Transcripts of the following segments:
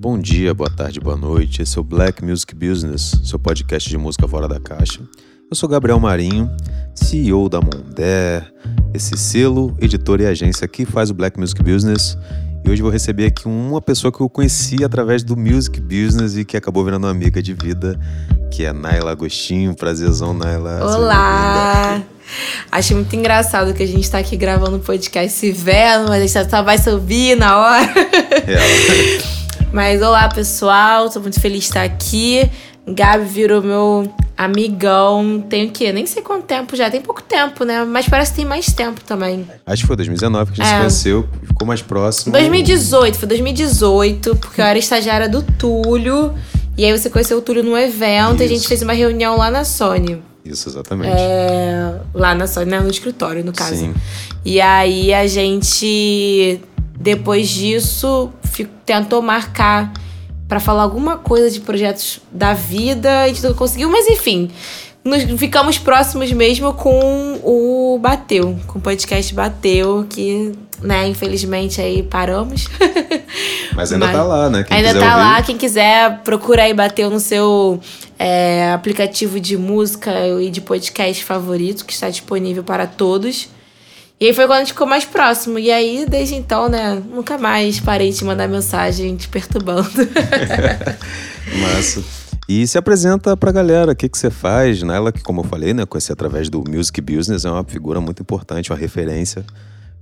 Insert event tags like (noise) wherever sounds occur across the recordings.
Bom dia, boa tarde, boa noite. Esse é o Black Music Business, seu podcast de música fora da caixa. Eu sou Gabriel Marinho, CEO da Mondé, esse selo, editor e agência que faz o Black Music Business. E hoje vou receber aqui uma pessoa que eu conheci através do Music Business e que acabou virando uma amiga de vida, que é Naila Agostinho. Prazerzão, Naila. Olá! Acho muito engraçado que a gente tá aqui gravando o podcast se vendo, mas a gente só vai subir na hora. É. (laughs) mas olá, pessoal. Tô muito feliz de estar aqui. Gabi virou meu amigão. Tem o quê? Nem sei quanto tempo já. Tem pouco tempo, né? Mas parece que tem mais tempo também. Acho que foi 2019 que a gente é. se conheceu, ficou mais próximo. 2018, foi 2018, porque eu era estagiária do Túlio. E aí você conheceu o Túlio num evento Isso. e a gente fez uma reunião lá na Sony. Isso, exatamente. É, lá na Sony, né? no escritório, no caso. Sim. E aí a gente, depois disso, tentou marcar para falar alguma coisa de projetos da vida. A gente não conseguiu, mas enfim. Nos, ficamos próximos mesmo com o Bateu, com o podcast Bateu, que, né, infelizmente aí paramos. (laughs) Mas ainda Mas tá lá, né? Quem ainda tá ouvir. lá, quem quiser, procura aí Bateu no seu é, aplicativo de música e de podcast favorito, que está disponível para todos. E aí foi quando a gente ficou mais próximo. E aí, desde então, né, nunca mais parei de mandar mensagem te perturbando. (laughs) Massa. E se apresenta pra galera, o que, que você faz, né? Ela que, como eu falei, né, conheci através do Music Business, é uma figura muito importante, uma referência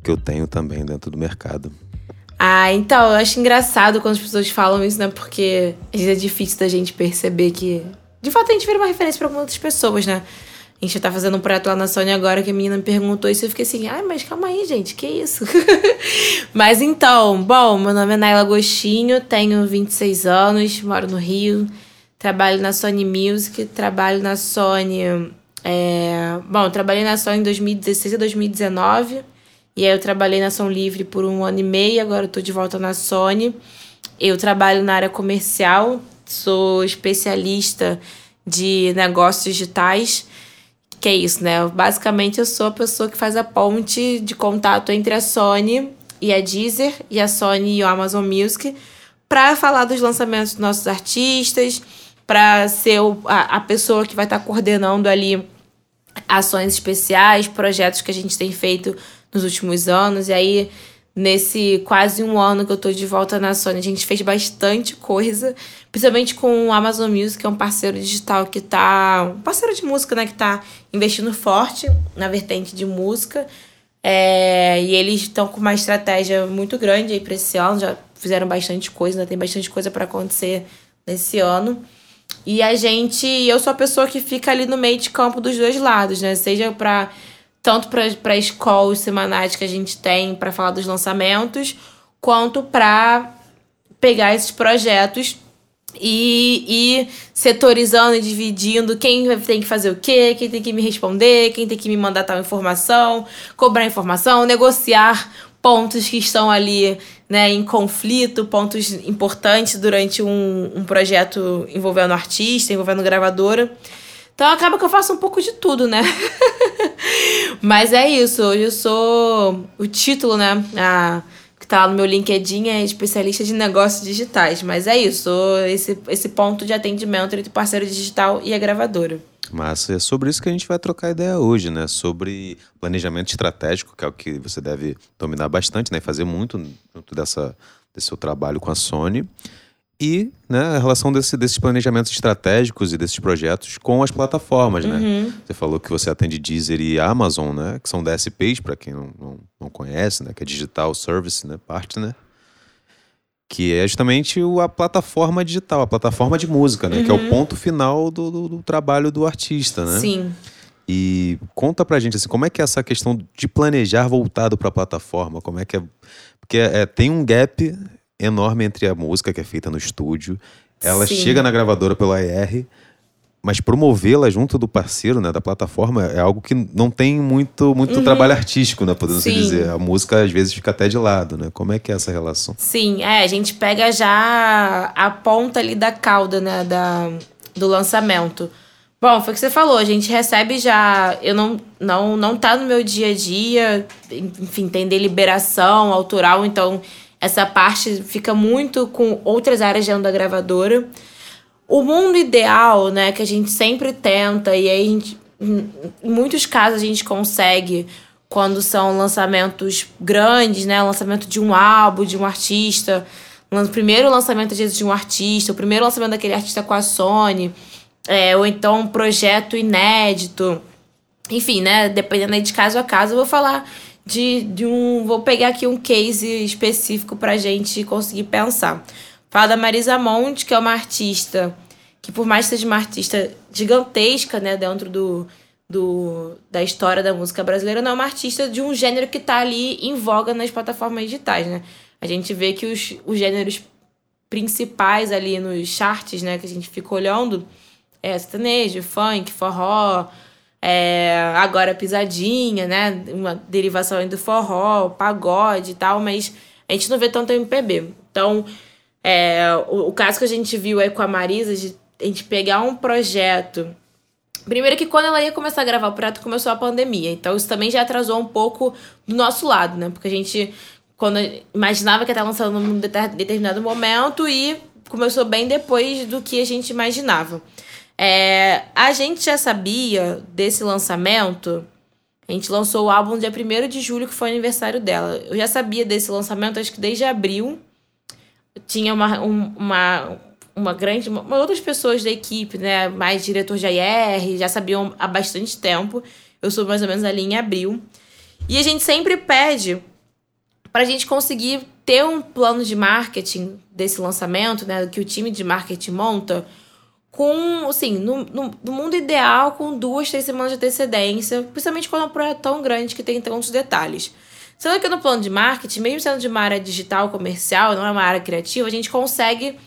que eu tenho também dentro do mercado. Ah, então, eu acho engraçado quando as pessoas falam isso, né? Porque às vezes é difícil da gente perceber que. De fato, a gente vira uma referência para muitas pessoas, né? A gente tá fazendo um projeto lá na Sony agora que a menina me perguntou isso eu fiquei assim, ai, mas calma aí, gente, que isso? (laughs) mas então, bom, meu nome é Naila Agostinho, tenho 26 anos, moro no Rio. Trabalho na Sony Music, trabalho na Sony. É... Bom, trabalhei na Sony em 2016 a 2019. E aí eu trabalhei na Som Livre por um ano e meio, agora eu tô de volta na Sony. Eu trabalho na área comercial, sou especialista de negócios digitais. Que é isso, né? Basicamente eu sou a pessoa que faz a ponte de contato entre a Sony e a Deezer, e a Sony e o Amazon Music, para falar dos lançamentos dos nossos artistas, para ser o, a, a pessoa que vai estar tá coordenando ali ações especiais, projetos que a gente tem feito nos últimos anos. E aí, nesse quase um ano que eu tô de volta na Sony, a gente fez bastante coisa, principalmente com o Amazon Music, que é um parceiro digital que tá. Um parceiro de música, né? Que tá investindo forte na vertente de música. É, e eles estão com uma estratégia muito grande aí para esse ano, já fizeram bastante coisa, ainda tem bastante coisa para acontecer nesse ano. E a gente, eu sou a pessoa que fica ali no meio de campo dos dois lados, né? Seja para tanto para escolas semanais que a gente tem para falar dos lançamentos, quanto para pegar esses projetos e ir setorizando e dividindo quem tem que fazer o quê, quem tem que me responder, quem tem que me mandar tal informação, cobrar informação, negociar pontos que estão ali né, em conflito, pontos importantes durante um, um projeto envolvendo artista, envolvendo gravadora. Então acaba que eu faço um pouco de tudo, né? (laughs) Mas é isso, hoje eu sou o título, né? A, que tá lá no meu LinkedIn é especialista de negócios digitais. Mas é isso, esse, esse ponto de atendimento entre parceiro digital e a gravadora. Mas é sobre isso que a gente vai trocar ideia hoje, né? Sobre planejamento estratégico, que é o que você deve dominar bastante, né? Fazer muito junto dessa, desse seu trabalho com a Sony. E né, a relação desse, desses planejamentos estratégicos e desses projetos com as plataformas, né? Uhum. Você falou que você atende Deezer e Amazon, né? Que são DSPs, para quem não, não, não, conhece, né? Que é Digital Service né? Partner que é justamente a plataforma digital, a plataforma de música, né? Uhum. Que é o uhum. ponto final do, do, do, trabalho do artista, né? Sim. E conta pra gente assim, como é que é essa questão de planejar voltado para a plataforma? Como é que é? Porque é, tem um gap enorme entre a música que é feita no estúdio, ela Sim. chega na gravadora pelo AR, mas promovê-la junto do parceiro, né, da plataforma, é algo que não tem muito, muito uhum. trabalho artístico, né, podemos dizer. A música às vezes fica até de lado, né? Como é que é essa relação? Sim, é, a gente pega já a ponta ali da cauda, né, da, do lançamento. Bom, foi o que você falou, a gente recebe já, eu não não não tá no meu dia a dia, enfim, tem deliberação autoral, então essa parte fica muito com outras áreas dentro da gravadora. O mundo ideal, né, que a gente sempre tenta, e aí gente, em muitos casos a gente consegue quando são lançamentos grandes, né? Lançamento de um álbum, de um artista, o primeiro lançamento às vezes de um artista, o primeiro lançamento daquele artista com a Sony, é, ou então um projeto inédito. Enfim, né? Dependendo de caso a caso, eu vou falar de, de um. Vou pegar aqui um case específico pra gente conseguir pensar. Fala da Marisa Monte, que é uma artista que, por mais que seja uma artista gigantesca, né, dentro do, do, da história da música brasileira, não é uma artista de um gênero que está ali em voga nas plataformas digitais, né? A gente vê que os, os gêneros principais ali nos charts, né, que a gente fica olhando, é sertanejo, funk, forró, é, agora pisadinha, né? Uma derivação do forró, pagode e tal, mas a gente não vê tanto MPB. Então, é, o, o, caso que a gente viu aí com a Marisa, de a gente pegar um projeto. Primeiro que quando ela ia começar a gravar o projeto, começou a pandemia. Então isso também já atrasou um pouco do nosso lado, né? Porque a gente, quando imaginava que ia estar lançando num determinado momento e começou bem depois do que a gente imaginava. É, a gente já sabia desse lançamento. A gente lançou o álbum dia 1 de julho, que foi aniversário dela. Eu já sabia desse lançamento, acho que desde abril. Tinha uma, um, uma, uma grande. Uma, outras pessoas da equipe, né? Mais diretor de AR, já sabiam há bastante tempo. Eu sou mais ou menos ali em abril. E a gente sempre pede para a gente conseguir ter um plano de marketing desse lançamento, né? Que o time de marketing monta com, assim, no, no, no, mundo ideal, com duas, três semanas de antecedência, principalmente quando é um projeto tão grande que tem tantos detalhes. Sendo que no plano de marketing, mesmo sendo de uma área digital, comercial, não é uma área criativa, a gente consegue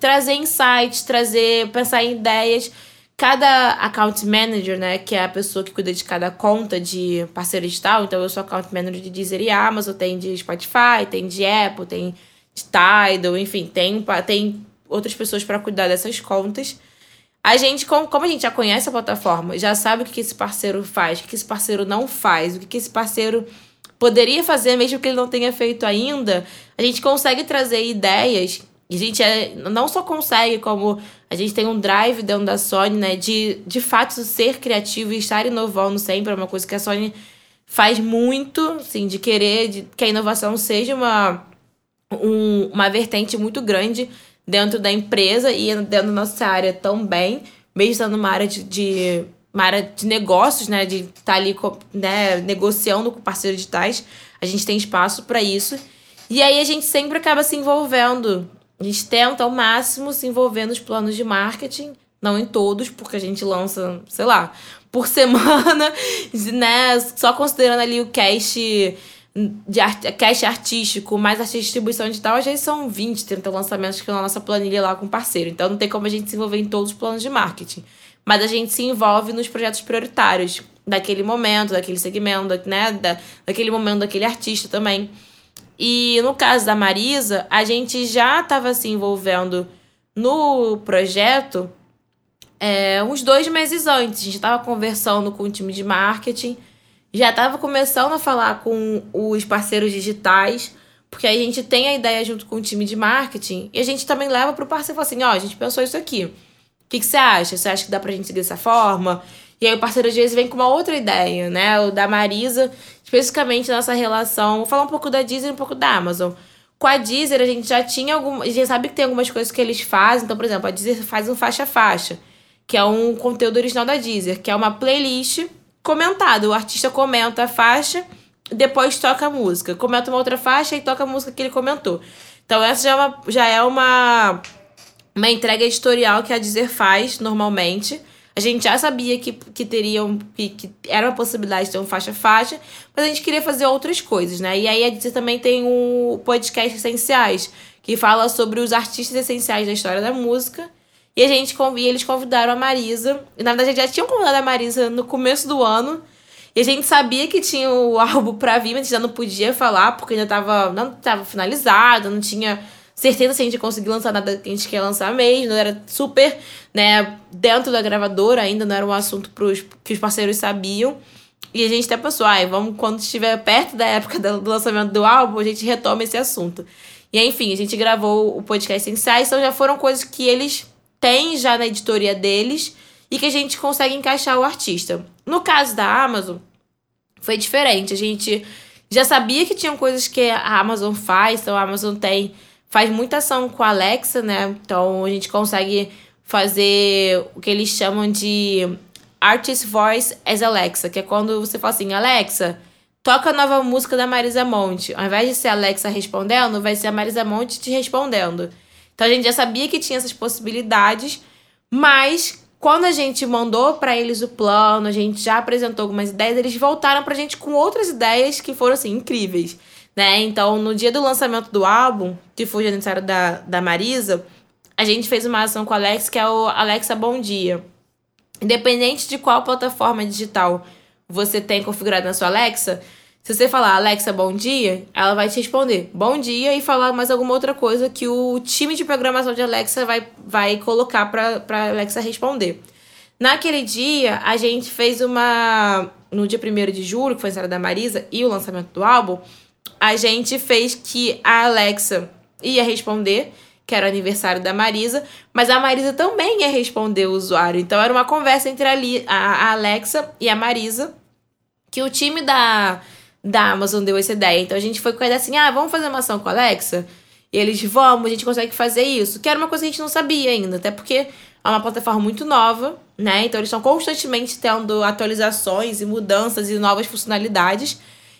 trazer insights, trazer, pensar em ideias. Cada account manager, né, que é a pessoa que cuida de cada conta de parceiro digital, então eu sou account manager de Deezer e Amazon, tem de Spotify, tem de Apple, tem de Tidal, enfim, tem, tem outras pessoas para cuidar dessas contas. A gente, como, a gente já conhece a plataforma, já sabe o que, esse parceiro faz, o que, esse parceiro não faz, o que, que esse parceiro poderia fazer, mesmo que ele não tenha feito ainda, a gente consegue trazer ideias. E a gente é, não só consegue, como a gente tem um drive dentro da Sony, né? De, de fato ser criativo e estar inovando sempre. É uma coisa que a Sony faz muito, assim, de querer de, que a inovação seja uma, um, uma vertente muito grande dentro da empresa e dentro da nossa área também, mesmo estando numa área de, de uma área de negócios, né, de estar tá ali né, negociando com parceiros digitais, a gente tem espaço para isso. E aí a gente sempre acaba se envolvendo. A gente tenta ao máximo se envolver nos planos de marketing, não em todos, porque a gente lança, sei lá, por (laughs) semana, né, só considerando ali o cast de art, cash artístico, mais de distribuição digital, vezes são 20, 30 lançamentos que na nossa planilha lá com parceiro. Então não tem como a gente se envolver em todos os planos de marketing. Mas a gente se envolve nos projetos prioritários daquele momento, daquele segmento, né? Da, daquele momento, daquele artista também. E no caso da Marisa, a gente já estava se envolvendo no projeto é, uns dois meses antes. A gente estava conversando com o time de marketing já estava começando a falar com os parceiros digitais, porque aí a gente tem a ideia junto com o time de marketing e a gente também leva para o parceiro e fala assim: ó, oh, a gente pensou isso aqui. O que, você acha? Você acha que dá para a gente seguir dessa forma? E aí o parceiro às vezes vem com uma outra ideia, né? O da Marisa, especificamente nossa relação. Vou falar um pouco da Deezer e um pouco da Amazon. Com a Deezer, a gente já tinha algum. A gente sabe que tem algumas coisas que eles fazem. Então, por exemplo, a Deezer faz um faixa-faixa, que é um conteúdo original da Deezer, que é uma playlist comentado. O artista comenta a faixa, depois toca a música. Comenta uma outra faixa e toca a música que ele comentou. Então, essa já é uma, já é uma, uma entrega editorial que a Deezer faz normalmente. A gente já sabia que, que teriam que, que era uma possibilidade de ter um faixa-faixa, mas a gente queria fazer outras coisas, né? E aí a Deezer também tem o podcast Essenciais, que fala sobre os artistas essenciais da história da música. E a gente e eles convidaram a Marisa. E na verdade já tinham convidado a Marisa no começo do ano. E a gente sabia que tinha o (laughs) álbum pra vir, mas a gente já não podia falar, porque ainda tava, não tava finalizado, não tinha certeza se a gente conseguir lançar nada que a gente quer lançar mesmo. Não era super, né, dentro da gravadora ainda, não era um assunto pros, que os parceiros sabiam. E a gente até pensou, ai, vamos, quando estiver perto da época do lançamento do álbum, a gente retoma esse assunto. E enfim, a gente gravou o podcast Insights, então já foram coisas que eles têm já na editoria deles e que a gente consegue encaixar o artista. No caso da Amazon, foi diferente. A gente já sabia que tinham coisas que a Amazon faz, então a Amazon tem faz muita ação com a Alexa, né? Então a gente consegue fazer o que eles chamam de Artist Voice as Alexa, que é quando você fala assim, Alexa, toca a nova música da Marisa Monte. Ao invés de ser a Alexa respondendo, vai ser a Marisa Monte te respondendo. Então a gente já sabia que tinha essas possibilidades, mas quando a gente mandou para eles o plano, a gente já apresentou algumas ideias, eles voltaram pra gente com outras ideias que foram assim incríveis, né? Então, no dia do lançamento do álbum, que foi o aniversário da, da Marisa, a gente fez uma ação com o Alex, que é o Alexa Bom Dia. Independente de qual plataforma digital você tem configurado na sua Alexa, se você falar Alexa, bom dia, ela vai te responder bom dia e falar mais alguma outra coisa que o time de programação de Alexa vai, vai colocar para Alexa responder. Naquele dia, a gente fez uma. No dia 1 de julho, que foi a história da Marisa e o lançamento do álbum, a gente fez que a Alexa ia responder, que era o aniversário da Marisa, mas a Marisa também ia responder o usuário. Então era uma conversa entre a, a Alexa e a Marisa, que o time da da Amazon deu essa ideia. Então a gente foi com a ideia assim: ah, vamos fazer uma ação com a Alexa? E eles, vamos, a gente consegue fazer isso. Que era uma coisa que a gente não sabia ainda, até porque é uma plataforma muito nova, né? Então eles estão constantemente tendo atualizações e mudanças e novas funcionalidades.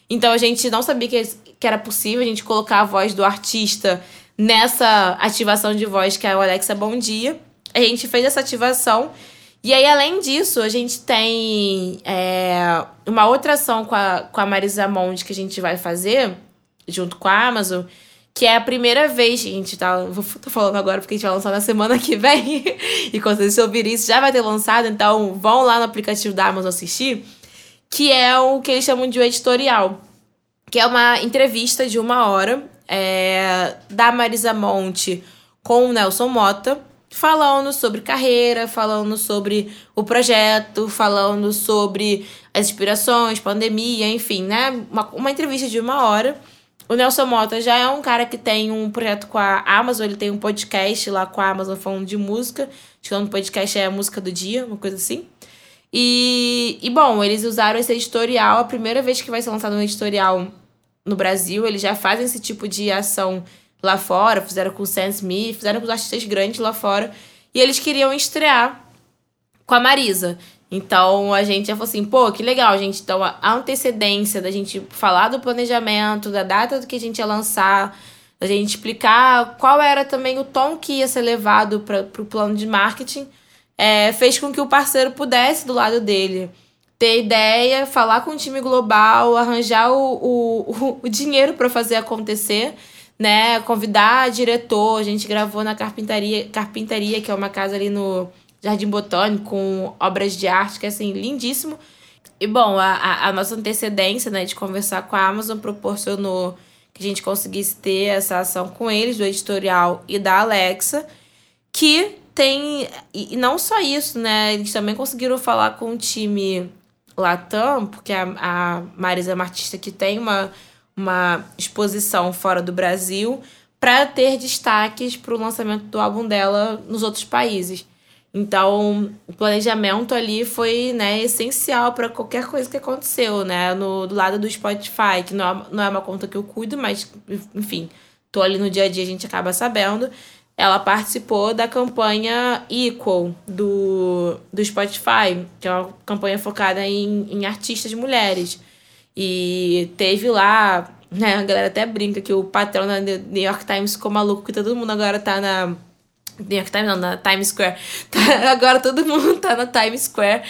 Então a gente não sabia que, que era possível a gente colocar a voz do artista nessa ativação de voz que é o Alexa Bom Dia. A gente fez essa ativação e aí, além disso, a gente tem é, uma outra ação com a, com a Marisa Monte que a gente vai fazer, junto com a Amazon, que é a primeira vez gente tá. Vou, tô falando agora porque a gente vai lançar na semana que vem. (laughs) e quando vocês ouvirem isso, já vai ter lançado, então vão lá no aplicativo da Amazon assistir. Que é o que eles chamam de editorial. Que é uma entrevista de uma hora é, da Marisa Monte com o Nelson Mota falando sobre carreira, falando sobre o projeto, falando sobre as inspirações, pandemia, enfim, né? Uma, uma entrevista de uma hora. O Nelson Mota já é um cara que tem um projeto com a Amazon, ele tem um podcast lá com a Amazon falando de música. Acho que o podcast é a Música do Dia, uma coisa assim. E, e bom, eles usaram esse editorial, a primeira vez que vai ser lançado um editorial no Brasil, eles já fazem esse tipo de ação lá fora, fizeram com o Sam Smith, fizeram com os artistas grandes lá fora. E eles queriam estrear com a Marisa. Então a gente já falou assim, pô, que legal, gente. Então a antecedência da gente falar do planejamento, da data do que a gente ia lançar, da gente explicar qual era também o tom que ia ser levado para o plano de marketing, é, fez com que o parceiro pudesse, do lado dele, ter ideia, falar com o time global, arranjar o, o, (laughs) o dinheiro para fazer acontecer né, convidar diretor. A gente gravou na Carpintaria, Carpintaria, que é uma casa ali no Jardim Botânico, com obras de arte, que é assim, lindíssimo. E bom, a, a nossa antecedência, né, de conversar com a Amazon proporcionou que a gente conseguisse ter essa ação com eles, do editorial e da Alexa, que tem. E não só isso, né? Eles também conseguiram falar com o time Latam, porque a, a Marisa é uma artista que tem uma uma exposição fora do Brasil para ter destaques para o lançamento do álbum dela nos outros países. Então, o planejamento ali foi né, essencial para qualquer coisa que aconteceu, né? No, do lado do Spotify, que não é, não é uma conta que eu cuido, mas, enfim, tô ali no dia a dia, a gente acaba sabendo. Ela participou da campanha Equal do, do Spotify, que é uma campanha focada em, em artistas mulheres. E teve lá, né? A galera até brinca que o patrão da New York Times ficou maluco, que todo mundo agora tá na. New York Times não, na Times Square. (laughs) Tá, agora todo mundo tá na Times Square.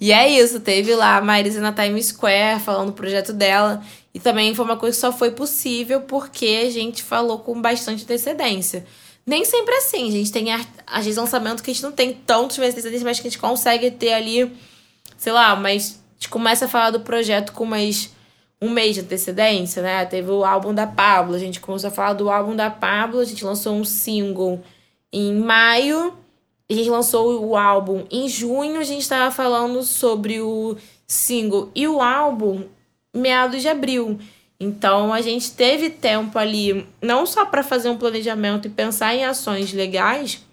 E é isso, teve lá a Marisa na Times Square falando do projeto dela. E também foi uma coisa que só foi possível porque a gente falou com bastante antecedência. Nem sempre é assim, a gente tem às vezes lançamento que a gente não tem tantos meses de antecedência, mas que a gente consegue ter ali, sei lá, mas gente começa a falar do projeto com mais um mês de antecedência, né? Teve o álbum da Pablo, a gente começou a falar do álbum da Pablo, a gente lançou um single em maio, a gente lançou o álbum em junho, a gente estava falando sobre o single e o álbum meados de abril. Então a gente teve tempo ali, não só para fazer um planejamento e pensar em ações legais,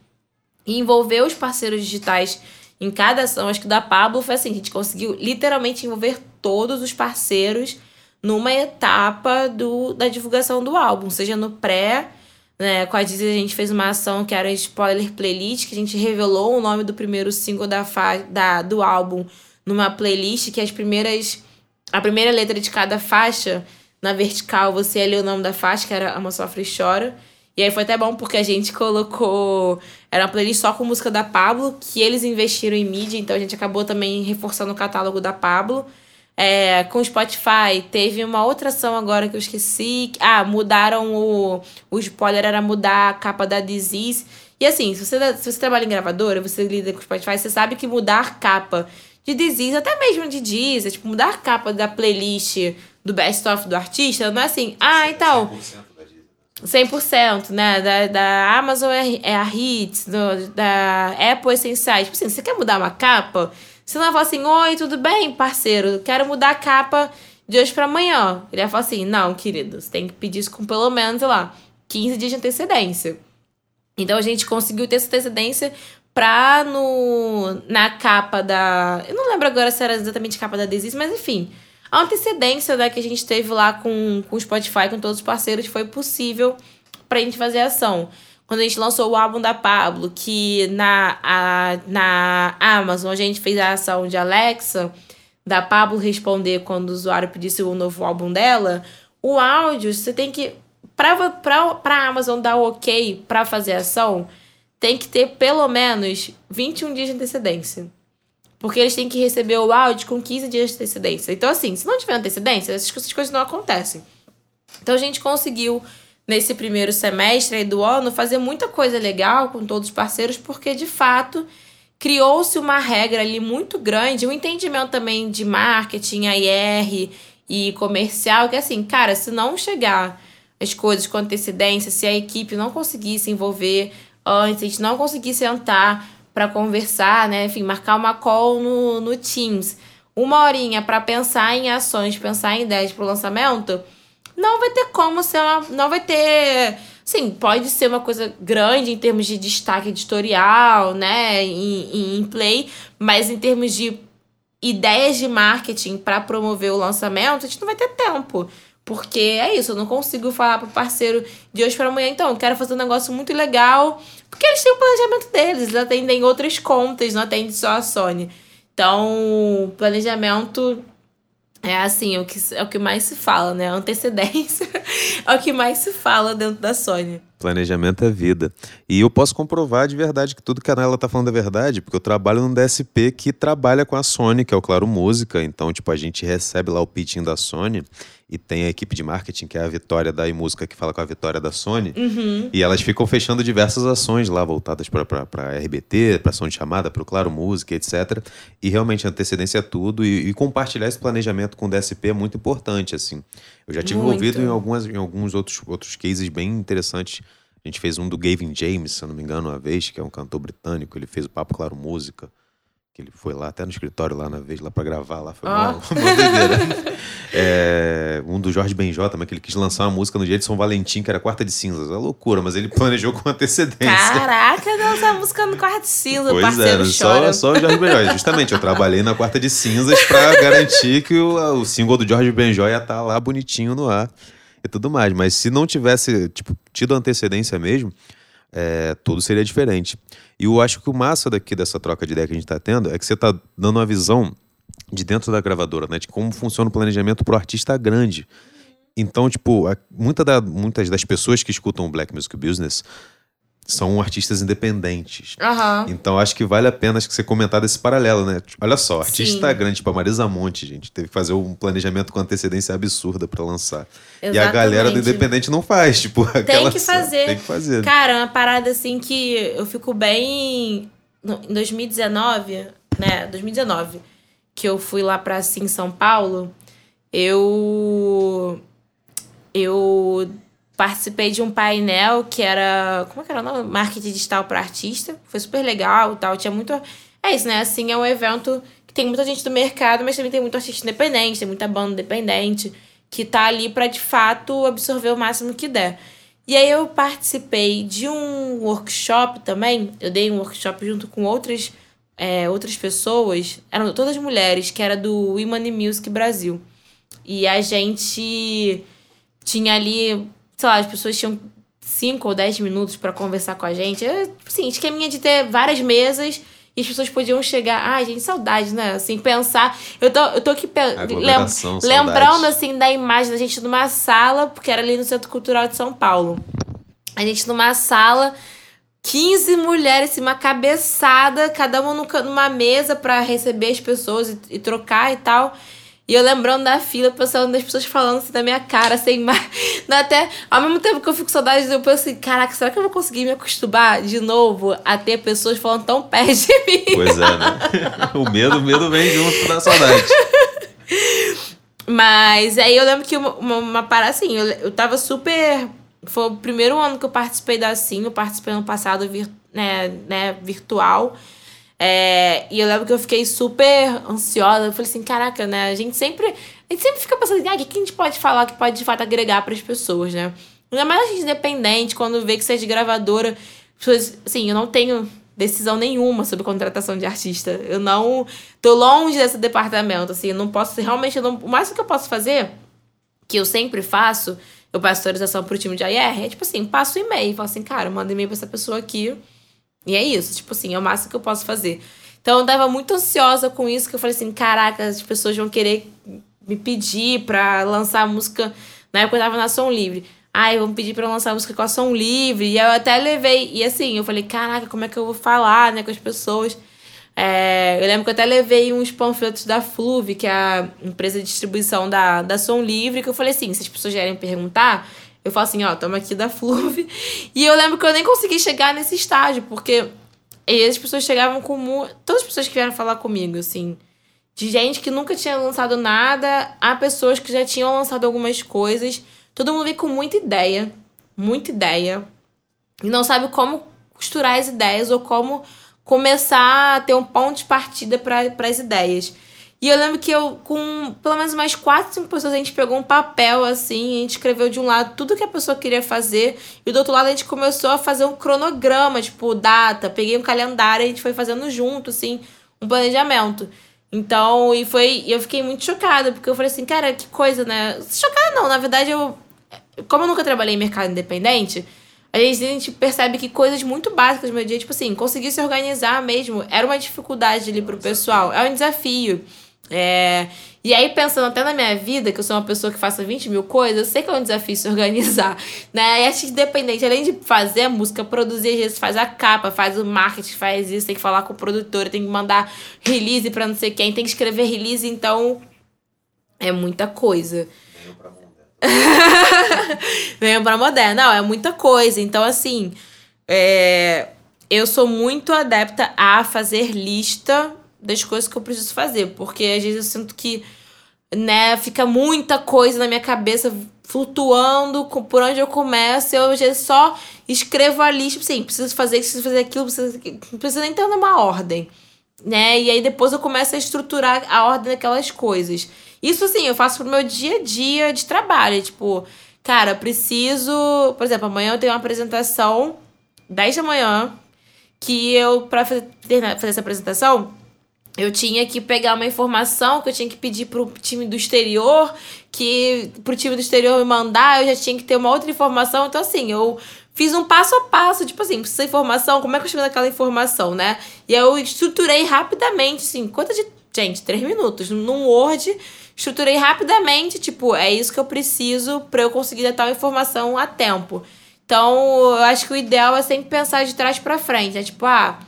e envolver os parceiros digitais em cada ação. Acho que da Pablo foi assim: a gente conseguiu literalmente envolver todos os parceiros numa etapa do, da divulgação do álbum, seja no pré. Né, com a Disney a gente fez uma ação que era spoiler playlist, que a gente revelou o nome do primeiro single da, da do álbum numa playlist que as primeiras a primeira letra de cada faixa na vertical você ia ler o nome da faixa, que era Ama Sofre e Chora. E aí foi até bom porque a gente colocou. Era uma playlist só com música da Pablo, que eles investiram em mídia, então a gente acabou também reforçando o catálogo da Pablo. É, com o Spotify, teve uma outra ação agora que eu esqueci. Ah, mudaram o. O spoiler era mudar a capa da Disease. E assim, se você, se você trabalha em gravadora, você lida com o Spotify, você sabe que mudar capa de Disease, até mesmo de Deezer, tipo, mudar capa da playlist do best of do artista, não é assim, ah, então. 100%, né? Da, da Amazon é, é a Hits, do, da Apple Sensei. Tipo assim, você quer mudar uma capa? Você não vai falar assim, oi, tudo bem, parceiro? Quero mudar a capa de hoje para amanhã. Ele vai falar assim, não, querido, você tem que pedir isso com pelo menos, sei lá, 15 dias de antecedência. Então a gente conseguiu ter essa antecedência pra no, na capa da. Eu não lembro agora se era exatamente capa da Desis, mas enfim a antecedência né, que a gente teve lá com, com o Spotify, com todos os parceiros, foi possível para a gente fazer ação. Quando a gente lançou o álbum da Pablo, que na, a, na Amazon a gente fez a ação de Alexa, da Pablo responder quando o usuário pedisse o novo álbum dela, o áudio, você tem que. Para a Amazon dar ok para fazer ação, tem que ter pelo menos 21 dias de antecedência. Porque eles têm que receber o áudio com 15 dias de antecedência. Então, assim, se não tiver antecedência, essas coisas não acontecem. Então, a gente conseguiu, nesse primeiro semestre do ano, fazer muita coisa legal com todos os parceiros, porque, de fato, criou-se uma regra ali muito grande, um entendimento também de marketing, AR e comercial, que, assim, cara, se não chegar as coisas com antecedência, se a equipe não conseguir se envolver antes, a gente não conseguir sentar para conversar, né? Enfim, marcar uma call no, no Teams, uma horinha para pensar em ações, pensar em ideias para o lançamento, não vai ter como ser uma, não vai ter, sim, pode ser uma coisa grande em termos de destaque editorial, né, em, em play, mas em termos de ideias de marketing para promover o lançamento, a gente não vai ter tempo. Porque é isso, eu não consigo falar pro parceiro de hoje para amanhã, então, eu quero fazer um negócio muito legal, porque eles têm o planejamento deles, eles atendem outras contas, não atendem só a Sony. Então, planejamento é assim, é o que, é o que mais se fala, né? Antecedência (laughs) é o que mais se fala dentro da Sony. Planejamento é vida. E eu posso comprovar de verdade que tudo que a Nela tá falando é verdade, porque eu trabalho num DSP que trabalha com a Sony, que é o Claro Música. Então, tipo, a gente recebe lá o pitching da Sony e tem a equipe de marketing, que é a Vitória da iMúsica, que fala com a Vitória da Sony. Uhum. E elas ficam fechando diversas ações lá, voltadas para RBT, para ação de chamada, para o Claro Música, etc. E realmente a antecedência é tudo. E, e, compartilhar esse planejamento com o DSP é muito importante, assim. Eu já tive muito. envolvido em, algumas, em alguns outros, outros cases bem interessantes. A gente fez um do Gavin James, se eu não me engano, uma vez, que é um cantor britânico. Ele fez o Papo Claro Música que ele foi lá até no escritório lá na vez lá para gravar lá foi ah. uma, (laughs) uma doideira. é, um do Jorge Benjó também que ele quis lançar uma música no dia de São Valentim que era quarta de cinzas é loucura mas ele planejou com antecedência caraca lançar música no quarta de cinzas pois parceiro é, só, só o Jorge Benjó justamente eu trabalhei na quarta de cinzas para garantir que o, o single do Jorge Benjó ia estar tá lá bonitinho no ar e tudo mais mas se não tivesse tipo tido antecedência mesmo é, tudo seria diferente. E eu acho que o massa daqui dessa troca de ideia que a gente está tendo é que você está dando uma visão de dentro da gravadora, né? De como funciona o planejamento para o artista grande. Então, tipo, muita da, muitas das pessoas que escutam o Black Music Business são artistas independentes. Uhum. Então acho que vale a pena acho que você comentar desse paralelo, né? Olha só, artista Sim. grande, tipo a Marisa Monte, gente, teve que fazer um planejamento com antecedência absurda para lançar. Exatamente. E a galera do independente não faz, tipo, (laughs) tem que fazer. Tem que fazer. Cara, uma parada assim que eu fico bem em 2019, né? 2019, que eu fui lá para assim São Paulo, eu eu participei de um painel que era. Como é que era o nome? Marketing digital para artista. Foi super legal e tal. Tinha muito. É isso, né? Assim, é um evento que tem muita gente do mercado, mas também tem muito artista independente, tem muita banda independente. que tá ali para de fato absorver o máximo que der. E aí eu participei de um workshop também. Eu dei um workshop junto com outras, é, outras pessoas. Eram todas mulheres, que era do Women Music Brasil. E a gente tinha ali, sei lá, as pessoas tinham 5 ou 10 minutos para conversar com a gente. Tipo assim, esqueminha de ter várias mesas e as pessoas podiam chegar. Ai, gente, saudade, né? Assim, pensar. Eu tô, eu tô aqui lem lembrando, assim, da imagem da gente numa sala, porque era ali no Centro Cultural de São Paulo. A gente numa sala. 15 mulheres, assim, uma cabeçada, cada uma numa mesa para receber as pessoas e, e trocar e tal. E eu lembrando da fila, pensando das pessoas falando assim da minha cara, sem mais. Até, ao mesmo tempo que eu fico com saudade, eu penso assim, caraca, será que eu vou conseguir me acostumar de novo a ter pessoas falando tão perto de mim? Pois é, né? o medo, o medo vem junto da saudade. Mas aí eu lembro que uma, uma, uma parada assim, eu, eu tava super. Foi o primeiro ano que eu participei da Assim, eu participei ano passado vir, né, né, virtual. É, e eu lembro que eu fiquei super ansiosa. Eu falei assim, caraca, né? A gente sempre. A gente sempre fica pensando, ah, o que a gente pode falar que pode de fato agregar para as pessoas, né? Ainda mais a gente independente, quando vê que você é de gravadora. Pessoas, assim, eu não tenho decisão nenhuma sobre contratação de artista. Eu não. tô longe desse departamento, assim, eu não posso. Realmente, não, o máximo que eu posso fazer, que eu sempre faço, eu passo autorização pro time de AR, é tipo assim, passo e-mail, falo assim, cara, manda e-mail pra essa pessoa aqui e é isso, tipo assim, é o máximo que eu posso fazer. Então eu tava muito ansiosa com isso, que eu falei assim, caraca, as pessoas vão querer me pedir pra lançar música. Na época eu tava na Som Livre. Ai, vão pedir pra lançar música com a Som Livre. E eu até levei. E assim, eu falei, caraca, como é que eu vou falar, né, com as pessoas? É, eu lembro que eu até levei uns panfletos da Fluve, que é a empresa de distribuição da, da Som Livre, que eu falei assim: se as pessoas vierem perguntar, eu falo assim, ó, tamo aqui da Fluve. (laughs) E eu lembro que eu nem consegui chegar nesse estágio, porque as pessoas chegavam com. Todas as pessoas que vieram falar comigo, assim. De gente que nunca tinha lançado nada, a pessoas que já tinham lançado algumas coisas. Todo mundo veio com muita ideia, muita ideia. E não sabe como costurar as ideias ou como começar a ter um ponto de partida para as ideias. E eu lembro que eu, com pelo menos mais quatro, cinco pessoas, a gente pegou um papel assim, a gente escreveu de um lado tudo que a pessoa queria fazer, e do outro lado a gente começou a fazer um cronograma, tipo, data, peguei um calendário a gente foi fazendo junto, assim, um planejamento. Então, e foi. Eu fiquei muito chocada, porque eu falei assim, cara, que coisa, né? Chocada não, na verdade, eu. Como eu nunca trabalhei em mercado independente, a gente, a gente percebe que coisas muito básicas no meu dia, tipo assim, conseguir se organizar mesmo, era uma dificuldade ali pro pessoal. É um desafio. É, e aí, pensando até na minha vida, que eu sou uma pessoa que faça 20 mil coisas, eu sei que é um desafio se organizar, (laughs) né? E acho independente, além de fazer a música, produzir, às vezes faz a capa, faz o marketing, faz isso, tem que falar com o produtor, tem que mandar release pra não sei quem, tem que escrever release, então é muita coisa. Venho pra moderna. (laughs) Venho pra moderna. Não, é muita coisa. Então, assim, é... eu sou muito adepta a fazer lista das coisas que eu preciso fazer. Porque às vezes eu sinto que, né, fica muita coisa na minha cabeça flutuando por onde eu começo. Eu às vezes só escrevo a lista, assim, preciso fazer isso, preciso fazer aquilo, preciso, não precisa nem ter numa ordem. Né? E aí depois eu começo a estruturar a ordem daquelas coisas. Isso assim, eu faço pro meu dia a dia de trabalho. Tipo, cara, preciso. Por exemplo, amanhã eu tenho uma apresentação 10 da manhã. Que eu, pra fazer, fazer essa apresentação, eu tinha que pegar uma informação que eu tinha que pedir pro time do exterior, que pro time do exterior me mandar, eu já tinha que ter uma outra informação. Então, assim, eu fiz um passo a passo, tipo assim, essa informação, como é que eu chego naquela informação, né? E aí eu estruturei rapidamente, assim, quanto de. Gente, três minutos. Num Word, estruturei rapidamente, tipo, é isso que eu preciso para eu conseguir dar tal informação a tempo. Então, eu acho que o ideal é sempre pensar de trás para frente. É tipo, ah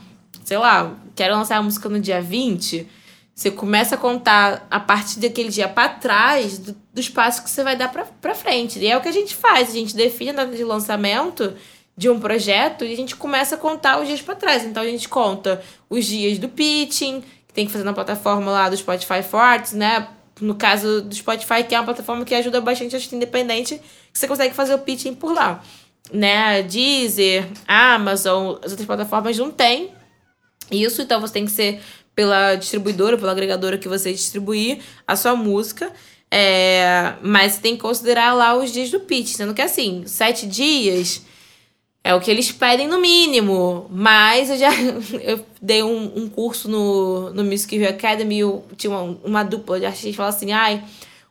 sei lá, quero lançar a música no dia 20, você começa a contar a partir daquele dia para trás do, dos passos que você vai dar para frente. E é o que a gente faz, a gente define a data de lançamento de um projeto e a gente começa a contar os dias para trás. Então a gente conta os dias do pitching, que tem que fazer na plataforma lá do Spotify for Arts, né? No caso do Spotify, que é uma plataforma que ajuda bastante a artista independente, que você consegue fazer o pitching por lá. Né? Deezer, Amazon, as outras plataformas não tem, isso, então você tem que ser pela distribuidora, pela agregadora que você distribuir a sua música. É, mas você tem que considerar lá os dias do pitch, sendo que assim, sete dias é o que eles pedem no mínimo. Mas eu já (laughs) eu dei um, um curso no, no Music Review Academy, eu tinha uma, uma dupla de artistas que falaram assim, ai,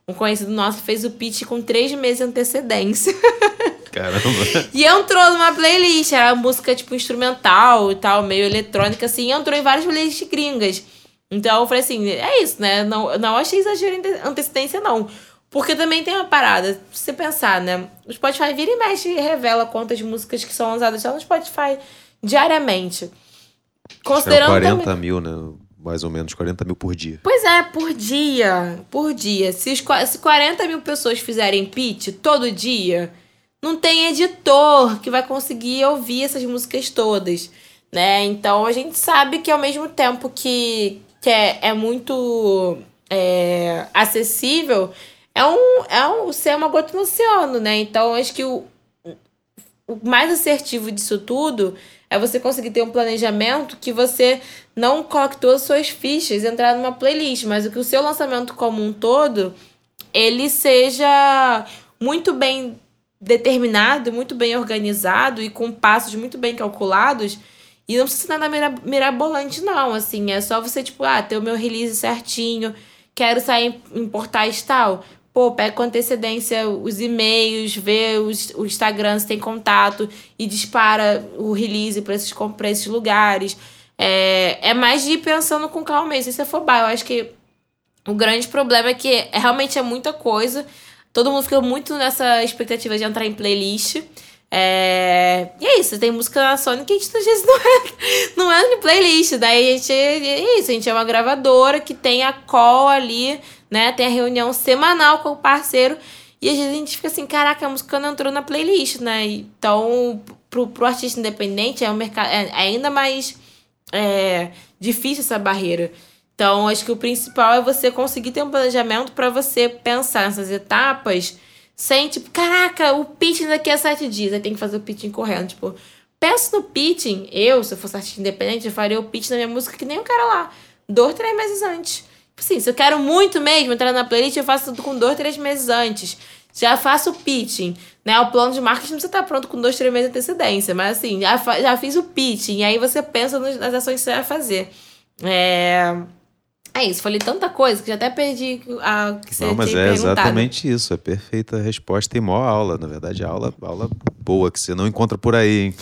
um conhecido nosso fez o pitch com três meses de antecedência. (laughs) Caramba. e entrou numa playlist, era música tipo instrumental e tal, meio eletrônica, assim, entrou em várias playlists gringas. Então eu falei assim, é isso, né? Não, não achei exagero em antecedência, não. Porque também tem uma parada, se você pensar, né? O Spotify vira e mexe e revela quantas músicas que são lançadas só no Spotify diariamente. Considerando. 40 também... mil, né? Mais ou menos 40 mil por dia. Pois é, por dia. Por dia. Se, os, se 40 mil pessoas fizerem pitch todo dia, não tem editor que vai conseguir ouvir essas músicas todas. Né? Então a gente sabe que ao mesmo tempo que, que é, é muito é, acessível, é um, é um ser uma gota no oceano, né? Então acho que o, o mais assertivo disso tudo é você conseguir ter um planejamento que você não coloque todas as suas fichas entrar numa playlist, mas o que o seu lançamento como um todo ele seja muito bem determinado, muito bem organizado e com passos muito bem calculados e não precisa ser nada mirabolante, não. Assim, é só você, tipo, ah, ter o meu release certinho, quero sair em portais tal. Pô, pega com antecedência os e-mails, vê os, o Instagram se tem contato e dispara o release para esses, esses lugares. É, é mais de ir pensando com calma mesmo. Isso é fobá. Eu acho que o grande problema é que realmente é muita coisa. Todo mundo fica muito nessa expectativa de entrar em playlist. É... E é isso, tem música na Sony que a gente às vezes (laughs) não é, não é no playlist. Daí a gente. É isso, a gente é uma gravadora que tem a call ali, né? Tem a reunião semanal com o parceiro. E às vezes a gente fica assim, caraca, a música não entrou na playlist, né? Então, pro, pro artista independente é um mercado. É, é ainda mais é, difícil essa barreira. Então, acho que o principal é você conseguir ter um planejamento para você pensar nessas etapas sem, tipo, caraca, o pitching daqui a sete dias. Aí tem que fazer o pitching correndo. Tipo, penso no pitching. Eu, se eu fosse artista independente, eu faria o pitch da minha música que nem o cara lá. Dois, três meses antes. Tipo assim, se eu quero muito mesmo entrar na playlist, eu faço tudo com dois, três meses antes. Já faço o pitching, né? O plano de marketing não precisa estar pronto com dois, três meses de antecedência. Mas assim, já, já fiz o pitching. E aí você pensa nas ações que você vai fazer. É... É isso, falei tanta coisa que já até perdi a que você Não, mas é exatamente isso, é perfeita resposta e maior aula. Na verdade, aula, aula boa, que você não encontra por aí, hein?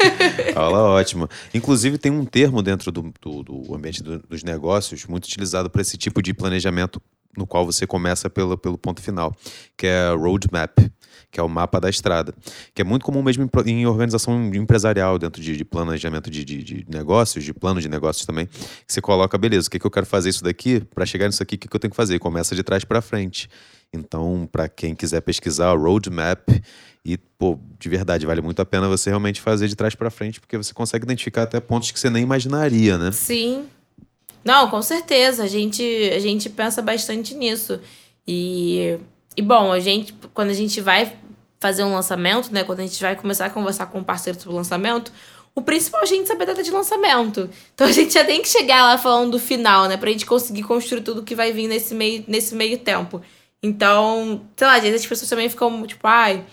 (laughs) aula ótima. Inclusive, tem um termo dentro do, do, do ambiente do, dos negócios muito utilizado para esse tipo de planejamento no qual você começa pelo, pelo ponto final, que é roadmap que é o mapa da estrada, que é muito comum mesmo em, organização empresarial, dentro de, de planejamento de, de, de, negócios, de plano de negócios também, que você coloca, beleza, o que, que eu quero fazer isso daqui, para chegar nisso aqui, o que, que eu tenho que fazer? começa de trás para frente. Então, para quem quiser pesquisar, roadmap, e, pô, de verdade, vale muito a pena você realmente fazer de trás para frente, porque você consegue identificar até pontos que você nem imaginaria, né? Sim. Não, com certeza. A gente, a gente pensa bastante nisso. E e bom, a gente, quando a gente vai fazer um lançamento, né? Quando a gente vai começar a conversar com o um parceiro sobre o lançamento, o principal é a gente saber a data de lançamento. Então a gente já tem que chegar lá falando do final, né? Pra gente conseguir construir tudo que vai vir nesse meio, nesse meio tempo. Então, sei lá, às vezes as pessoas também ficam tipo, ai,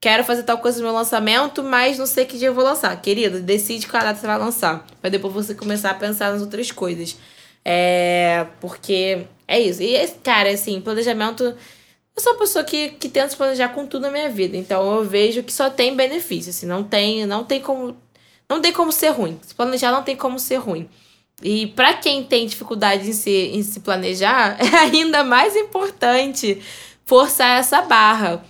quero fazer tal coisa no meu lançamento, mas não sei que dia eu vou lançar. Querido, decide qual data você vai lançar. Pra depois você começar a pensar nas outras coisas. É. Porque é isso. E, cara, assim, planejamento eu sou uma pessoa que, que tenta se planejar com tudo na minha vida. Então eu vejo que só tem benefício. Assim, não tem, não tem como. Não tem como ser ruim. Se planejar não tem como ser ruim. E para quem tem dificuldade em se, em se planejar, (laughs) é ainda mais importante forçar essa barra.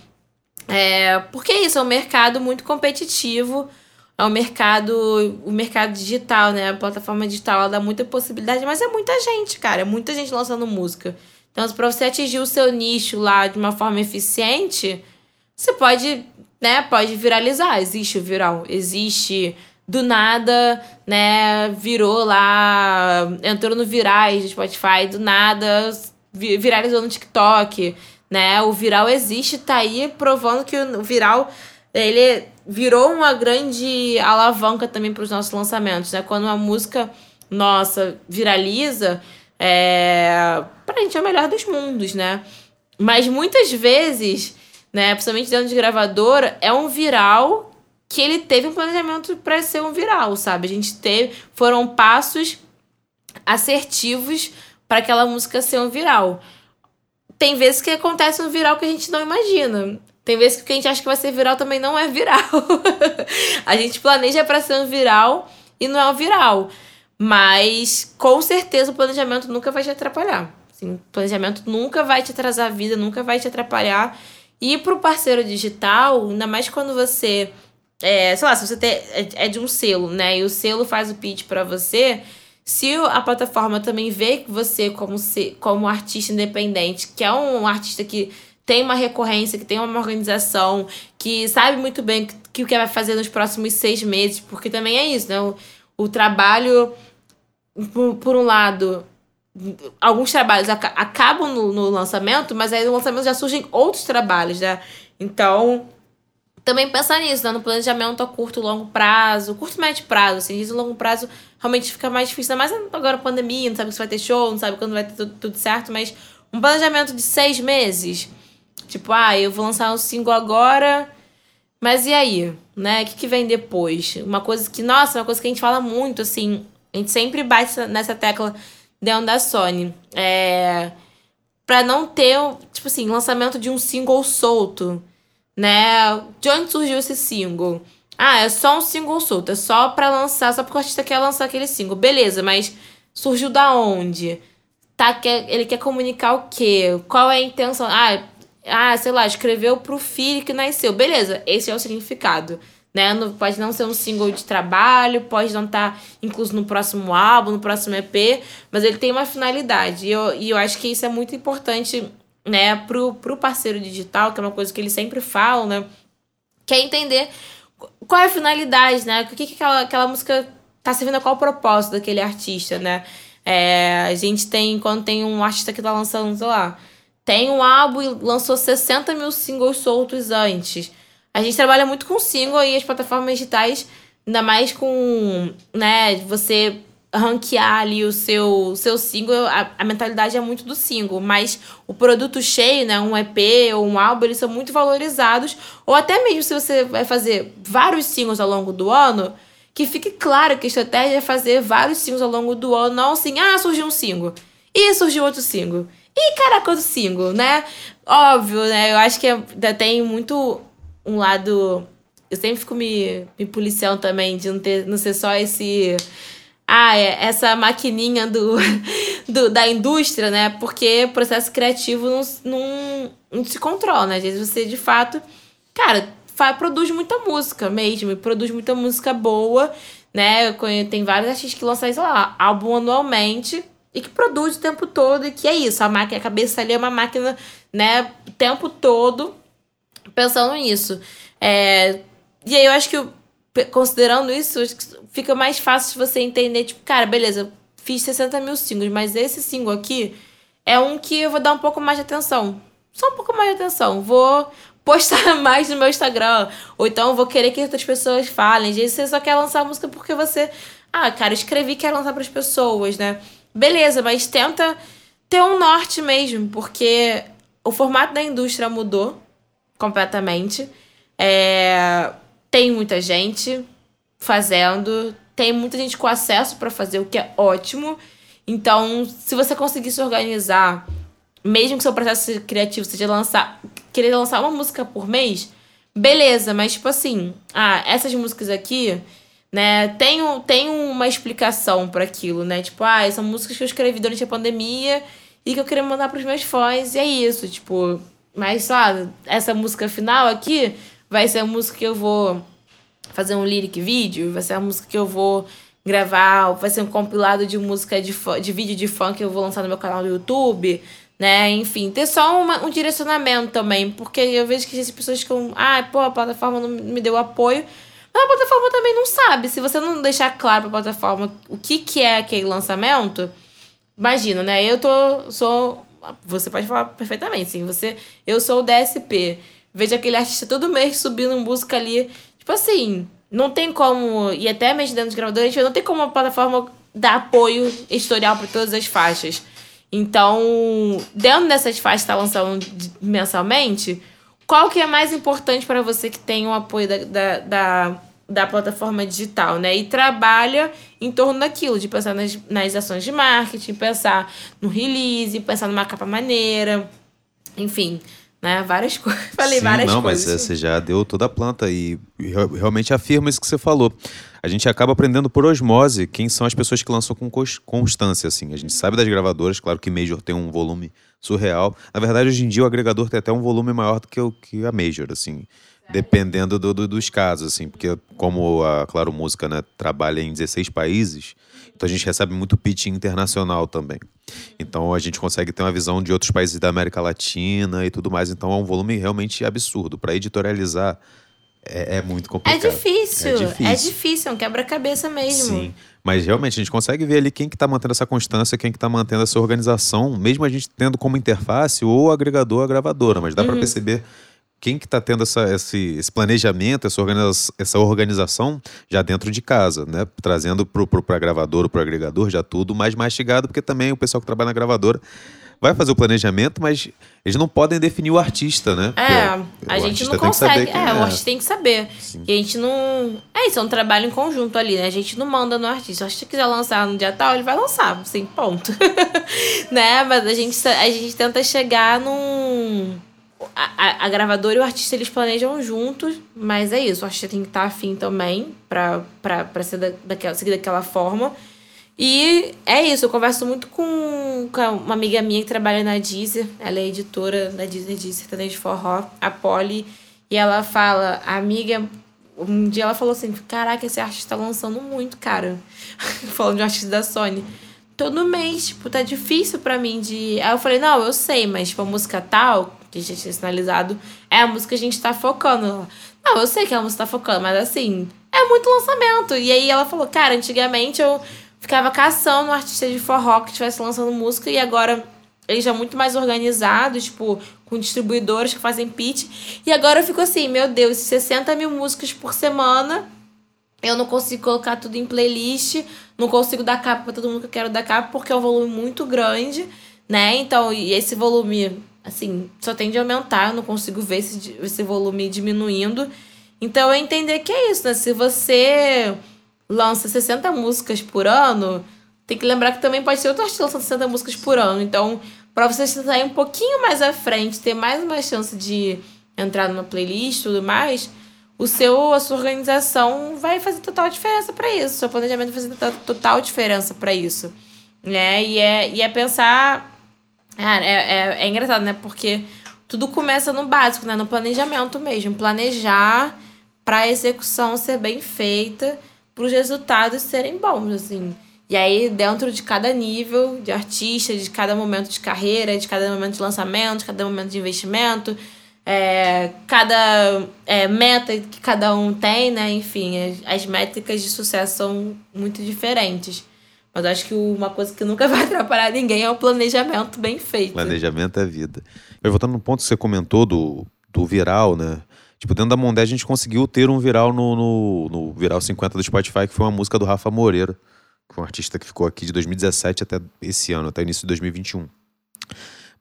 É, porque é isso, é um mercado muito competitivo. É um mercado, o mercado digital, né? A plataforma digital ela dá muita possibilidade, mas é muita gente, cara. É muita gente lançando música. Então, para você atingir o seu nicho lá de uma forma eficiente, você pode, né, pode viralizar. Existe o viral, existe do nada, né, virou lá, entrou no virais do Spotify, do nada viralizou no TikTok, né? O viral existe, tá aí provando que o viral ele virou uma grande alavanca também para os nossos lançamentos, né? Quando uma música nossa viraliza, é, pra gente é o melhor dos mundos, né? Mas muitas vezes, né, principalmente dentro de gravadora, é um viral que ele teve um planejamento para ser um viral, sabe? A gente teve. Foram passos assertivos para aquela música ser um viral. Tem vezes que acontece um viral que a gente não imagina. Tem vezes que o que a gente acha que vai ser viral também não é viral. (laughs) a gente planeja para ser um viral e não é um viral. Mas com certeza o planejamento nunca vai te atrapalhar. Assim, o planejamento nunca vai te atrasar a vida, nunca vai te atrapalhar. E pro parceiro digital, ainda mais quando você. É, sei lá, se você tem, é, é de um selo, né? E o selo faz o pitch para você. Se a plataforma também vê você como, se, como artista independente, que é um artista que tem uma recorrência, que tem uma organização, que sabe muito bem que, o que vai fazer nos próximos seis meses, porque também é isso, né? O, o trabalho, por, por um lado, alguns trabalhos ac acabam no, no, lançamento, mas aí no lançamento já surgem outros trabalhos, né? Então, também pensar nisso, né? No planejamento a curto longo prazo, curto médio prazo, assim, no longo prazo realmente fica mais difícil, ainda mais agora pandemia, não sabe se vai ter show, não sabe quando vai ter tudo, tudo certo, mas um planejamento de seis meses, tipo, ah, eu vou lançar um single agora, mas e aí, né? O que, que vem depois? Uma coisa que, nossa, uma coisa que a gente fala muito, assim, a gente sempre bate nessa tecla dentro da Sony. É. Pra não ter, tipo assim, lançamento de um single solto, né? De onde surgiu esse single? Ah, é só um single solto, é só pra lançar, só porque o artista quer lançar aquele single. Beleza, mas surgiu da onde? Tá, quer, ele quer comunicar o quê? Qual é a intenção? Ah, ah, sei lá, escreveu pro filho que nasceu. Beleza, esse é o significado. Né? Pode não ser um single de trabalho, pode não estar tá incluso no próximo álbum, no próximo EP, mas ele tem uma finalidade. E eu, e eu acho que isso é muito importante né, pro, pro parceiro digital, que é uma coisa que eles sempre falam, né? Que é entender qual é a finalidade, né? O que, que aquela, aquela música tá servindo a qual propósito daquele artista, né? É, a gente tem, quando tem um artista que tá lançando, sei lá, tem um álbum e lançou 60 mil singles soltos antes. A gente trabalha muito com single e as plataformas digitais, ainda mais com, né, você ranquear ali o seu, seu single, a, a mentalidade é muito do single, mas o produto cheio, né, um EP ou um álbum, eles são muito valorizados, ou até mesmo se você vai fazer vários singles ao longo do ano, que fique claro que a estratégia é fazer vários singles ao longo do ano, não assim, ah, surgiu um single, e surgiu outro single, e caraca, outro single, né? Óbvio, né, eu acho que ainda tem muito um lado. Eu sempre fico me, me policiando também de não, ter, não ser só esse. Ah, é, essa maquininha do, (laughs) do, da indústria, né? Porque o processo criativo não, não, não se controla, né? Às vezes você, de fato, cara, faz, produz muita música mesmo, produz muita música boa, né? Tem vários artistas que lançam, sei lá, álbum anualmente e que produz o tempo todo e que é isso, a máquina, a cabeça ali é uma máquina, né, o tempo todo pensando nisso. É, e aí eu acho que, considerando isso, fica mais fácil você entender, tipo, cara, beleza, fiz 60 mil singles, mas esse single aqui é um que eu vou dar um pouco mais de atenção. Só um pouco mais de atenção. Vou postar (laughs) mais no meu Instagram. Ou então vou querer que outras pessoas falem. Vezes você só quer lançar música porque você. Ah, cara, escrevi quer lançar para as pessoas, né? Beleza, mas tenta ter um norte mesmo, porque o formato da indústria mudou completamente. É, tem muita gente fazendo, tem muita gente com acesso para fazer, o que é ótimo. Então, se você conseguir se organizar, mesmo que seu processo criativo seja lançar, querer lançar uma música por mês, beleza, mas tipo assim, ah, essas músicas aqui, né, tem, tem uma explicação para aquilo, né? Tipo, ah, são músicas que eu escrevi durante a pandemia e que eu queria mandar pros meus fãs, e é isso, tipo, mas, só essa música final aqui vai ser a música que eu vou fazer um lyric vídeo, vai ser a música que eu vou gravar, vai ser um compilado de música de, de vídeo de funk que eu vou lançar no meu canal do YouTube, né? Enfim, ter só uma, um direcionamento também, porque eu vejo que as pessoas ficam, ah, pô, a plataforma não me deu apoio. Mas a plataforma também não sabe. Se você não deixar claro pra plataforma o que, que é aquele lançamento, imagina, né? Eu tô, sou você pode falar perfeitamente, sim. Você, eu sou o DSP. Vejo aquele artista todo mês subindo música ali. Tipo assim, não tem como. E até mesmo dentro de gravador, não tem como a plataforma dar apoio editorial para todas as faixas. Então, dentro dessas faixas que tá lançando mensalmente, qual que é mais importante para você que tem o apoio da, da, da, da, plataforma digital, né? E trabalha em torno daquilo, de pensar nas, nas ações de marketing, pensar no release, pensar numa capa maneira, enfim né? Várias coisas. (laughs) Falei Sim, várias não, coisas. Não, mas você já deu toda a planta e realmente afirma isso que você falou. A gente acaba aprendendo por osmose quem são as pessoas que lançam com constância, assim. A gente sabe das gravadoras, claro que Major tem um volume surreal. Na verdade, hoje em dia o agregador tem até um volume maior do que, o, que a Major, assim. Dependendo do, do, dos casos, assim. Porque como a Claro Música né, trabalha em 16 países, a gente recebe muito pitch internacional também. Então a gente consegue ter uma visão de outros países da América Latina e tudo mais. Então é um volume realmente absurdo. Para editorializar é, é, muito complicado. É difícil, é difícil, é difícil, é um quebra-cabeça mesmo. Sim, mas realmente a gente consegue ver ali quem que está mantendo essa constância, quem que está mantendo essa organização, mesmo a gente tendo como interface o agregador a gravadora, mas dá uhum. para perceber quem que está tendo essa, esse, esse, planejamento, essa, organiza essa organização já dentro de casa, né? Trazendo para a gravadora, para o agregador, já tudo mais mastigado, porque também o pessoal que trabalha na gravadora vai fazer o planejamento, mas eles não podem definir o artista, né? É, porque a gente não consegue. É, é, o artista tem que saber. Sim. E a gente não. É isso, é um trabalho em conjunto ali, né? A gente não manda no artista. Se o artista quiser lançar no dia tal, ele vai lançar, sem ponto. (laughs) né? Mas a gente, a gente tenta chegar num a, a, gravadora e o artista eles planejam juntos, mas é isso, o artista tem que estar afim também pra, pra, pra ser da, daquela, seguir daquela forma. E é isso, eu converso muito com, com uma amiga minha que trabalha na Deezer, ela é editora da Deezer de Sertanejo de Forró, a Polly, e ela fala, a amiga, um dia ela falou assim, caraca, esse artista tá lançando muito, cara. (laughs) Falando de um artista da Sony. Todo mês, tipo, tá difícil para mim de... Aí eu falei, não, eu sei, mas tipo, a música tal, que a gente tinha sinalizado, é a música que a gente tá focando. Não, eu sei que a música tá focando, mas assim, é muito lançamento. E aí ela falou, cara, antigamente eu ficava caçando um artista de forró que estivesse lançando música e agora eles já muito mais organizados, tipo, com distribuidores que fazem pitch. E agora eu fico assim, meu Deus, 60 mil músicas por semana. Eu não consigo colocar tudo em playlist, não consigo dar capa pra todo mundo que eu quero dar capa, porque é um volume muito grande, né? Então, e esse volume assim, só tende a aumentar, eu não consigo ver esse, esse volume diminuindo. Então eu entender que é isso, né? Se você lança 60 músicas por ano, tem que lembrar que também pode ser outro artista lançando 60 músicas por ano. Então, para você sair um pouquinho mais à frente, ter mais uma chance de entrar numa playlist e tudo mais, o seu, a sua organização vai fazer total diferença para isso. Seu planejamento vai fazer total diferença para isso. Né? E, é, e é pensar Cara, é, é, é engraçado, né? Porque tudo começa no básico, né? No planejamento mesmo. Planejar para a execução ser bem feita, para os resultados serem bons, assim. E aí, dentro de cada nível de artista, de cada momento de carreira, de cada momento de lançamento, de cada momento de investimento, é, cada é, meta que cada um tem, né? Enfim, as, as métricas de sucesso são muito diferentes. Mas acho que uma coisa que nunca (laughs) vai atrapalhar ninguém é o planejamento bem feito. Planejamento é vida. Eu voltando no ponto que você comentou do, do viral, né? Tipo, dentro da Mondé a gente conseguiu ter um viral no, no, no, Viral 50 do Spotify, que foi uma música do Rafa Moreira, que foi um artista que ficou aqui de 2017 até esse ano, até início de 2021.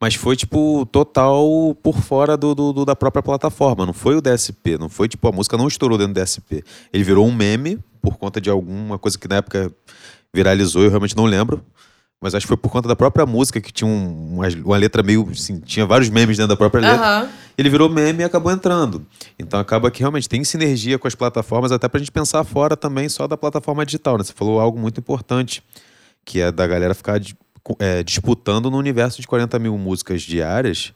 Mas foi, tipo, total por fora do, do, da própria plataforma. Não foi o DSP. Não foi, tipo, a música não estourou dentro do DSP. Ele virou um meme por conta de alguma coisa que na época viralizou, eu realmente não lembro. Mas acho que foi por conta da própria música, que tinha um, uma, uma, letra meio. Assim, tinha vários memes dentro da própria letra. Uhum. Ele virou meme e acabou entrando. Então acaba que realmente tem sinergia com as plataformas, até pra gente pensar fora também só da plataforma digital. Né? Você falou algo muito importante, que é da galera ficar é, disputando no universo de 40 mil músicas diárias.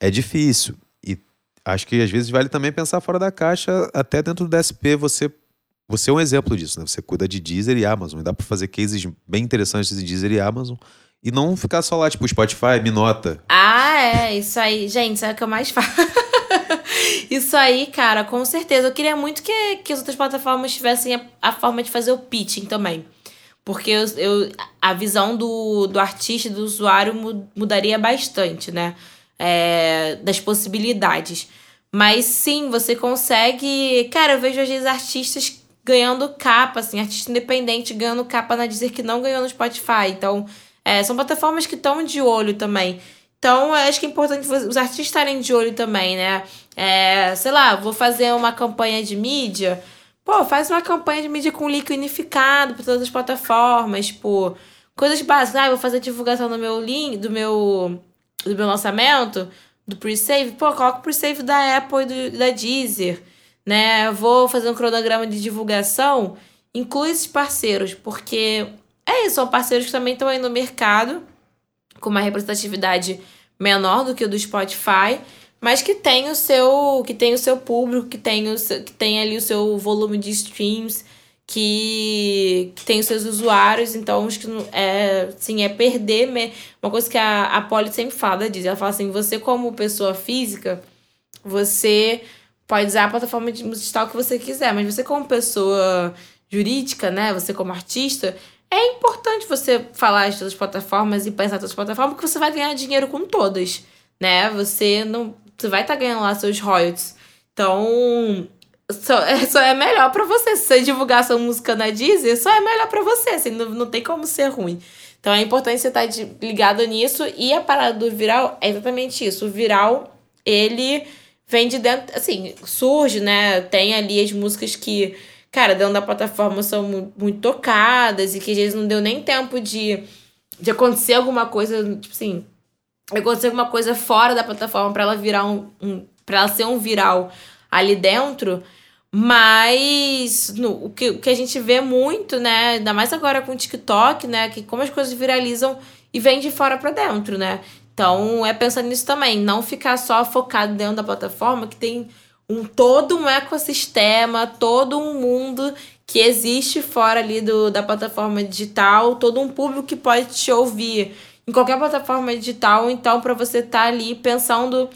É difícil. E acho que às vezes vale também pensar fora da caixa, até dentro do DSP, você você é um exemplo disso, né? Você cuida de Deezer e Amazon. E dá para fazer cases bem interessantes de Deezer e Amazon. E não ficar só lá, tipo, Spotify, me nota. Ah, é. Isso aí. Gente, sabe o que eu mais (laughs) faço? isso aí, cara, com certeza. Eu queria muito que, que as outras plataformas tivessem a, a forma de fazer o pitching também. Porque eu, eu, a visão do, do artista do usuário mudaria bastante, né? É, das possibilidades. Mas sim, você consegue. Cara, eu vejo às vezes artistas ganhando capa, assim, artista independente ganhando capa na Deezer que não ganhou no Spotify. Então, É, são plataformas que estão de olho também. Então, acho que é importante os artistas estarem de olho também, né? É, sei lá, vou fazer uma campanha de mídia. Pô, faz uma campanha de mídia com link unificado para todas as plataformas, tipo, coisas básicas. Ah, vou fazer divulgação do meu link, do meu, do meu lançamento, do pre-save. Pô, coloca o pre-save da Apple e do, da Deezer, né? Vou fazer um cronograma de divulgação. Inclui esses parceiros, porque é isso, são parceiros que também estão aí no mercado com uma representatividade menor do que o do Spotify, mas que tem o seu, que tem o seu público, que tem, o seu, que tem ali o seu volume de streams, que, que tem os seus usuários, então acho que é, sim, é perder. Uma coisa que a, a Polly sempre fala, diz, ela fala assim, você como pessoa física, você pode usar a plataforma digital que você quiser, mas você como pessoa jurídica, né, você como artista, é importante você falar de todas as plataformas e pensar em todas as plataformas, porque você vai ganhar dinheiro com todas, né? Você não. Você vai estar tá ganhando lá seus royalties. Então, só (laughs) é, só é melhor para você. Se você divulgar sua música na Deezer, só é melhor para você. Assim, não, não tem como ser ruim. Então é importante você estar tá ligado nisso. E a parada do viral é exatamente isso. O viral, ele vem de dentro. Assim, surge, né? Tem ali as músicas que cara, dentro da plataforma são muito, tocadas e que às vezes não deu nem tempo de, de acontecer alguma coisa, tipo assim, acontecer alguma coisa fora da plataforma para ela virar um, um para ela ser um viral ali dentro. Mas no, o, que, o que a gente vê muito, né? Ainda mais agora com o TikTok, né? Que como as coisas viralizam e vêm de fora para dentro, né? Então é pensando nisso também, não ficar só focado dentro da plataforma, que tem um todo um ecossistema, todo um mundo que existe fora ali do, da plataforma digital, todo um público que pode te ouvir em qualquer plataforma digital, então para você estar tá ali pensando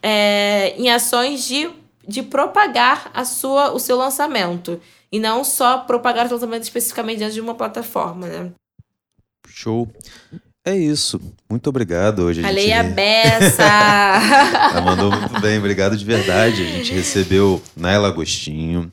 é, em ações de, de propagar a sua, o seu lançamento e não só propagar o lançamento especificamente dentro de uma plataforma, né? Show. É isso. Muito obrigado. Hoje a Falei gente... a beça! Ela (laughs) mandou muito bem. Obrigado de verdade. A gente recebeu Naila Agostinho.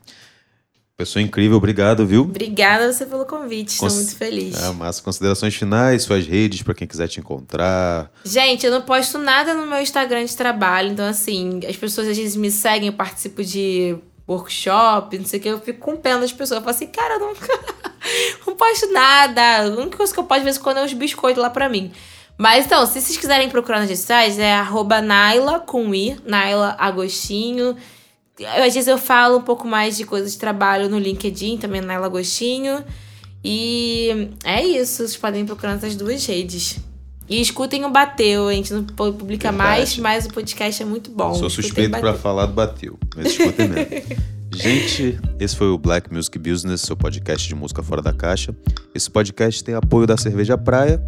Pessoa incrível. Obrigado, viu? Obrigada você pelo convite. Estou Cons... muito feliz. É, massa. Considerações finais, suas redes para quem quiser te encontrar. Gente, eu não posto nada no meu Instagram de trabalho. Então, assim, as pessoas às vezes me seguem, eu participo de workshop, não sei o que, eu fico com pena das pessoas. Eu falo assim, cara, eu nunca (laughs) não posto nada. A única coisa que eu posto de vez em quando é os biscoitos lá pra mim. Mas então, se vocês quiserem procurar nas redes sociais, é arroba Naila com I, Naila Agostinho. Às vezes eu falo um pouco mais de coisas de trabalho no LinkedIn, também Naila Agostinho. E é isso, vocês podem procurar nessas duas redes. E escutem o Bateu, a gente não publica Verdade. mais, mas o podcast é muito bom. Sou suspeito para falar do Bateu, mas escutem mesmo. (laughs) Gente, esse foi o Black Music Business, seu podcast de música fora da caixa. Esse podcast tem apoio da Cerveja Praia.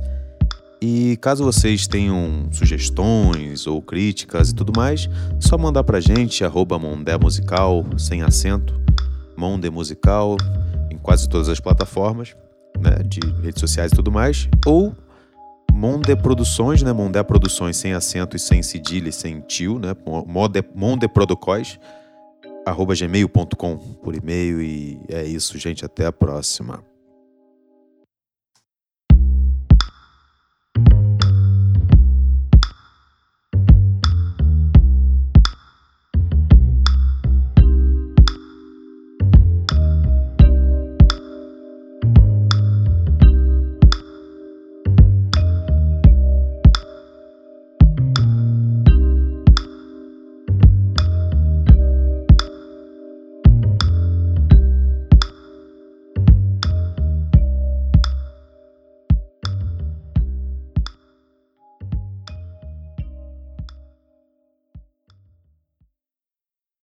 E caso vocês tenham sugestões ou críticas e tudo mais, só mandar pra gente, arroba Mondé Musical, sem acento, Mondé Musical, em quase todas as plataformas, né, de redes sociais e tudo mais, ou Monde Produções, né, Mondé Produções sem acento e sem cedilha e sem tio, né, Monde, Monde arroba gmail.com por e-mail e é isso, gente. Até a próxima.